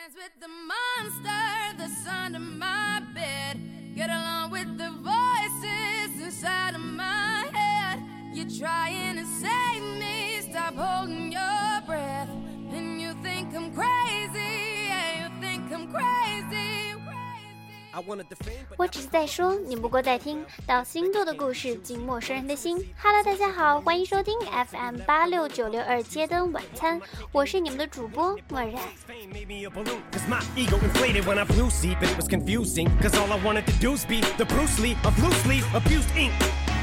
friends with the monster that's under my bed. Get along with the voices inside of my head. You're trying to save me, stop holding your 我只是在说，你不过在听到星座的故事，进陌生人的心。Hello，大家好，欢迎收听 FM 八六九六二街灯晚餐，我是你们的主播默然。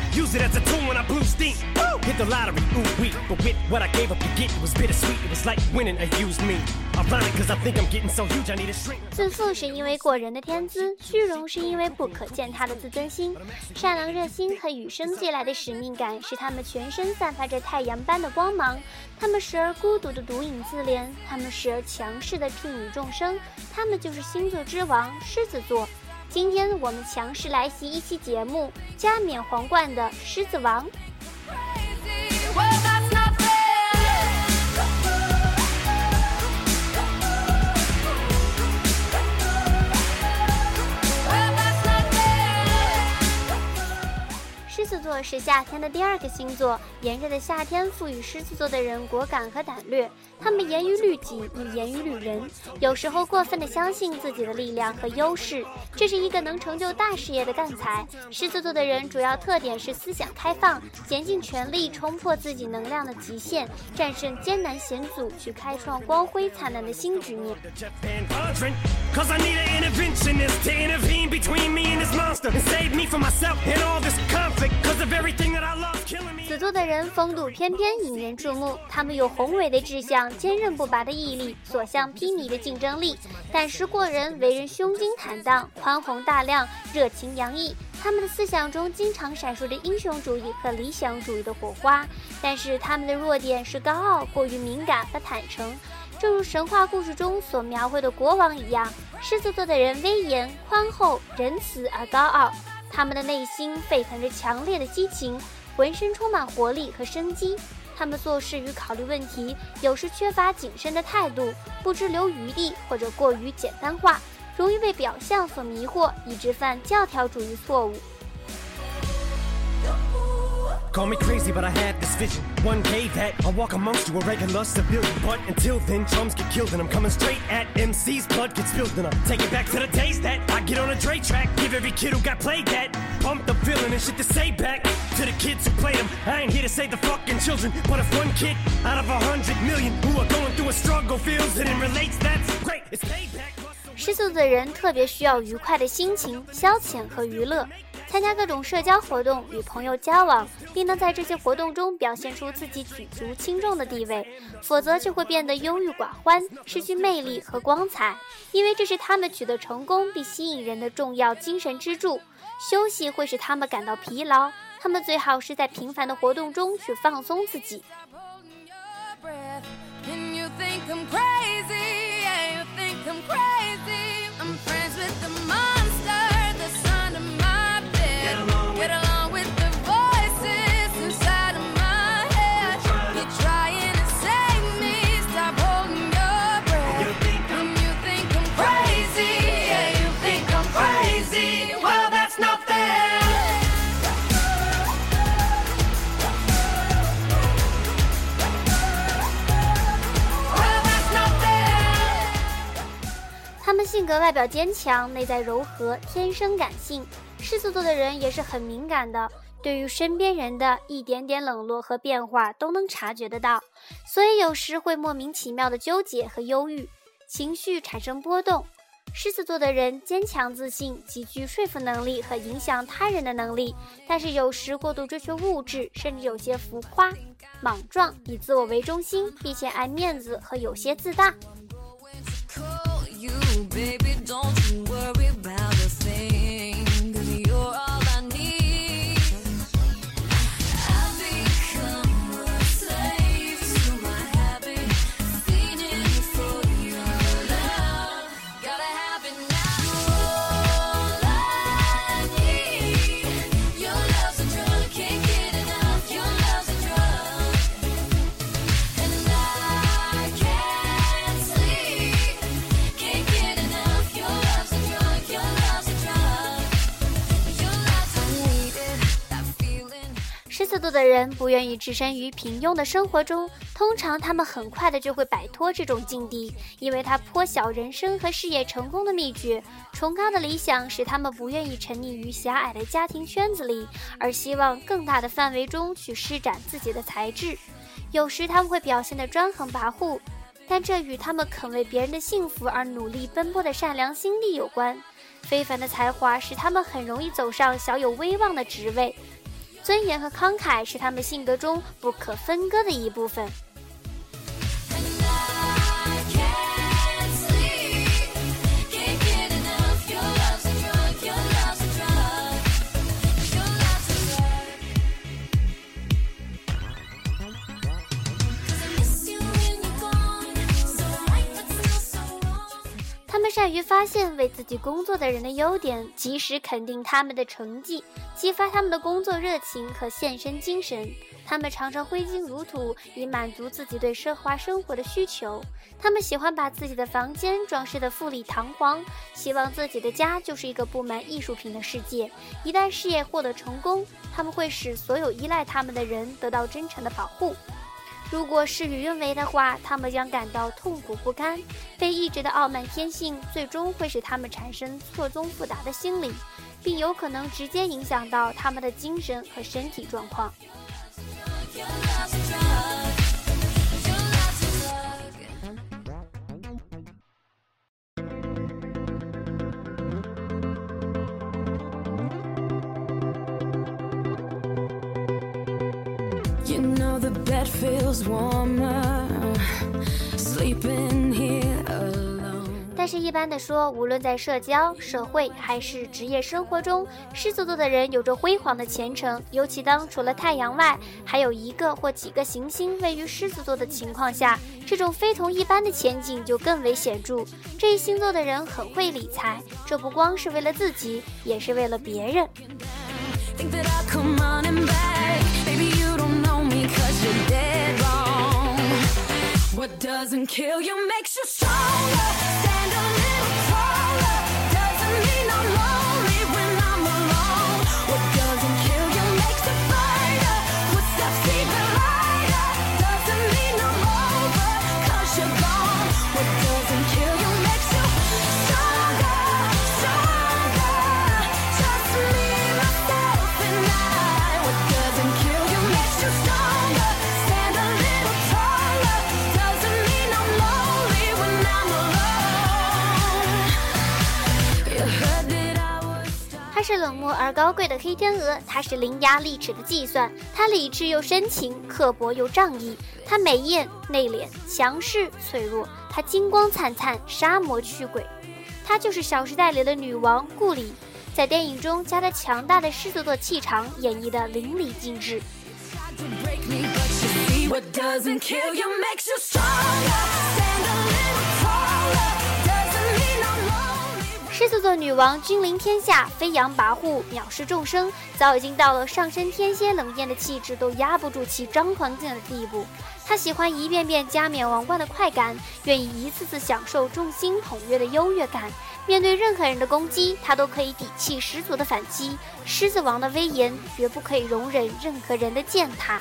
A and it. Use it tool when I blew steam. Woo! Hit the lottery, ooh wee. But with what I gave up to get, it was bittersweet. It was like winning a used me. Ironic, cause I think I'm getting so huge, I need a shrink. 自负是因为过人的天资，虚荣是因为不可践踏的自尊心，善良热心和与生俱来的使命感使他们全身散发着太阳般的光芒。他们时而孤独的独饮自怜，他们时而强势的睥睨众生。他们就是星座之王狮子座。今天我们强势来袭一期节目，加冕皇冠的狮子王。座是夏天的第二个星座，炎热的夏天赋予狮子座的人果敢和胆略，他们严于律己，亦严于律人，有时候过分的相信自己的力量和优势，这是一个能成就大事业的干才。狮子座的人主要特点是思想开放，竭尽全力冲破自己能量的极限，战胜艰难险阻，去开创光辉灿烂的新局面。Cause I need an interventionist to intervene between me and this monster and save me from myself and all this conflict. Cause of everything that I love killing me. 此座的人风度翩翩，引人注目。他们有宏伟的志向、坚韧不拔的毅力、所向披靡的竞争力，胆识过人，为人胸襟坦荡、宽宏大量、热情洋溢。他们的思想中经常闪烁着英雄主义和理想主义的火花，但是他们的弱点是高傲、过于敏感和坦诚。正如神话故事中所描绘的国王一样，狮子座的人威严、宽厚、仁慈而高傲，他们的内心沸腾着强烈的激情，浑身充满活力和生机。他们做事与考虑问题有时缺乏谨慎的态度，不知留余地或者过于简单化，容易被表象所迷惑，以致犯教条主义错误。Call me crazy, but I had this vision. One day that I'll walk amongst you, a regular civilian. But until then, chums get killed, and I'm coming straight at MC's blood gets spilled, and I'm taking back to the days that I get on a Dre track. Give every kid who got played that. Pump the feeling and shit to say back to the kids who played them. I ain't here to save the fucking children, but if one kid out of a hundred million who are going through a struggle feels it and relates, that's great. It's payback. plus the 狮子座的人特别需要愉快的心情、消遣和娱乐， 参加各种社交活动，与朋友交往，并能在这些活动中表现出自己举足轻重的地位，否则就会变得忧郁寡欢，失去魅力和光彩。因为这是他们取得成功并吸引人的重要精神支柱。休息会使他们感到疲劳，他们最好是在平凡的活动中去放松自己。holding your breath. And you think I'm crazy, yeah, you think I'm crazy. 性格外表坚强，内在柔和，天生感性。狮子座的人也是很敏感的，对于身边人的一点点冷落和变化都能察觉得到，所以有时会莫名其妙的纠结和忧郁，情绪产生波动。狮子座的人坚强自信，极具说服能力和影响他人的能力，但是有时过度追求物质，甚至有些浮夸、莽撞，以自我为中心，并且爱面子和有些自大。don't 子座的人不愿意置身于平庸的生活中，通常他们很快的就会摆脱这种境地，因为他颇晓人生和事业成功的秘诀。崇高的理想使他们不愿意沉溺于狭隘的家庭圈子里，而希望更大的范围中去施展自己的才智。有时他们会表现得专横跋扈，但这与他们肯为别人的幸福而努力奔波的善良心地有关。非凡的才华使他们很容易走上小有威望的职位。尊严和慷慨是他们性格中不可分割的一部分。善于发现为自己工作的人的优点，及时肯定他们的成绩，激发他们的工作热情和献身精神。他们常常挥金如土，以满足自己对奢华生活的需求。他们喜欢把自己的房间装饰得富丽堂皇，希望自己的家就是一个布满艺术品的世界。一旦事业获得成功，他们会使所有依赖他们的人得到真诚的保护。如果事与愿违的话，他们将感到痛苦不堪。被抑制的傲慢天性最终会使他们产生错综复杂的心理，并有可能直接影响到他们的精神和身体状况。但是，一般的说，无论在社交、社会还是职业生活中，狮子座的人有着辉煌的前程。尤其当除了太阳外，还有一个或几个行星位于狮子座的情况下，这种非同一般的前景就更为显著。这一星座的人很会理财，这不光是为了自己，也是为了别人。What doesn't kill you makes you stronger. 是冷漠而高贵的黑天鹅，他是伶牙俐齿的计算，他理智又深情，刻薄又仗义，他美艳内敛，强势脆弱，他金光灿灿，杀魔驱鬼，她就是《小时代》里的女王顾里，在电影中将她强大的狮子座气场演绎得淋漓尽致。to break me, but you see what doesn't kill you makes you stronger. 狮子座女王君临天下，飞扬跋扈，藐视众生，早已经到了上升天蝎冷艳的气质都压不住其张狂劲的地步。她喜欢一遍遍加冕王冠的快感，愿意一次次享受众星捧月的优越感。面对任何人的攻击，她都可以底气十足的反击。狮子王的威严，绝不可以容忍任何人的践踏。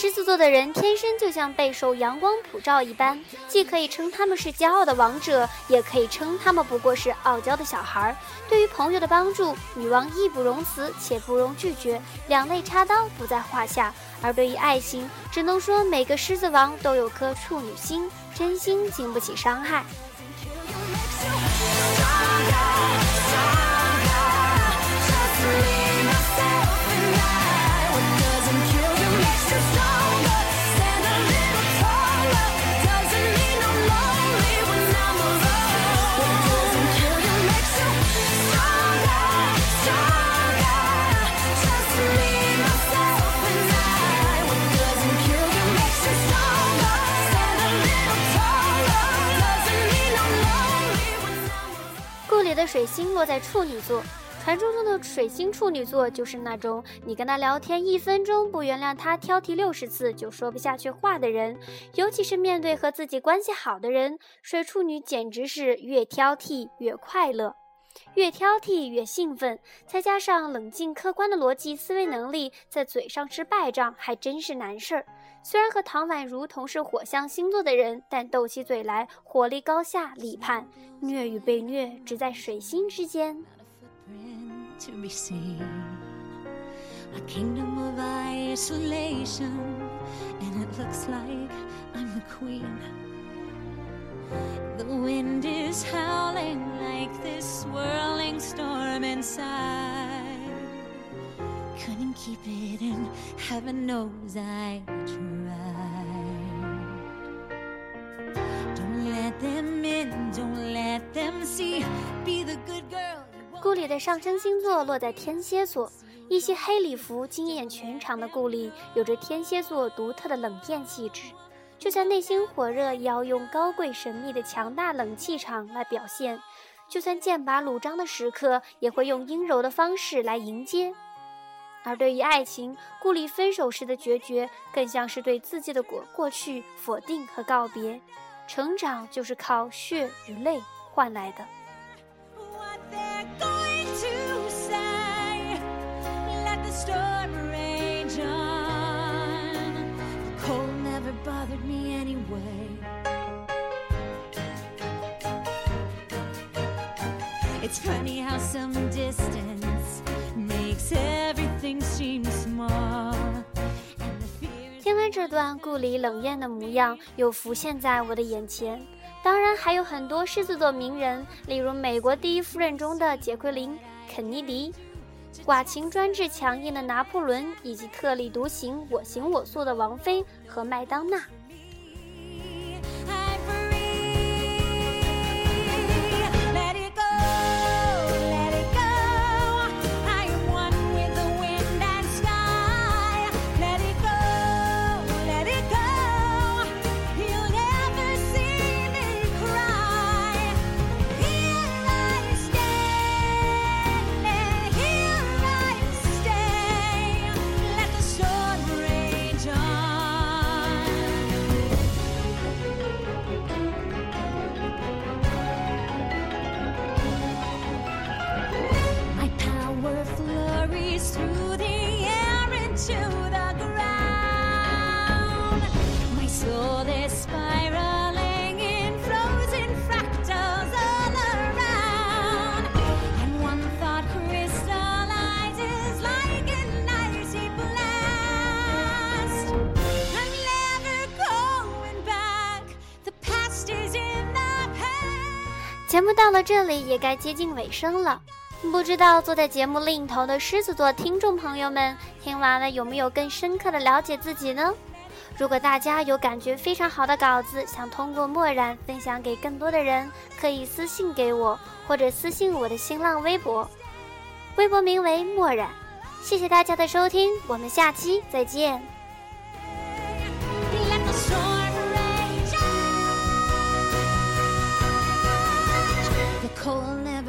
狮子座的人天生就像备受阳光普照一般，既可以称他们是骄傲的王者，也可以称他们不过是傲娇的小孩儿。对于朋友的帮助，女王义不容辞，且不容拒绝，两肋插刀不在话下。而对于爱情，只能说每个狮子王都有颗处女心，真心经不起伤害。水星落在处女座。传说中的水星处女座就是那种你跟他聊天一分钟不原谅他挑剔六十次就说不下去话的人，尤其是面对和自己关系好的人，水处女简直是越挑剔越快乐，越挑剔越兴奋，再加上冷静客观的逻辑思维能力，在嘴上吃败仗还真是难事儿。虽然和唐宛如同是火象星座的人，但斗起嘴来火力高下立判，虐与被虐只在水星之间。Couldn't keep it in, heaven knows I tried. Don't let them in, don't let them see. Be the good girl. 顾里的上升星座落在天蝎座，一袭黑礼服惊艳全场的顾里，有着天蝎座独特的冷艳气质，就算内心火热，也要用高贵神秘的强大冷气场来表现；就算剑拔弩张的时刻，也会用阴柔的方式来迎接。而对于爱情，顾里分手时的决绝，更像是对自己的过过去否定和告别。成长就是靠血与泪换来的。It's funny how some distance 这段故里冷艳的模样，又浮现在我的眼前。当然，还有很多狮子座名人，例如美国第一夫人中的杰奎琳·肯尼迪，寡情专制强硬的拿破仑，以及特立独行、我行我素的王菲和麦当娜。节目到了这里也该接近尾声了，不知道坐在节目另一头的狮子座听众朋友们听完了有没有更深刻的了解自己呢？如果大家有感觉非常好的稿子，想通过墨染分享给更多的人，可以私信给我，或者私信我的新浪微博，微博名为墨染。谢谢大家的收听，我们下期再见。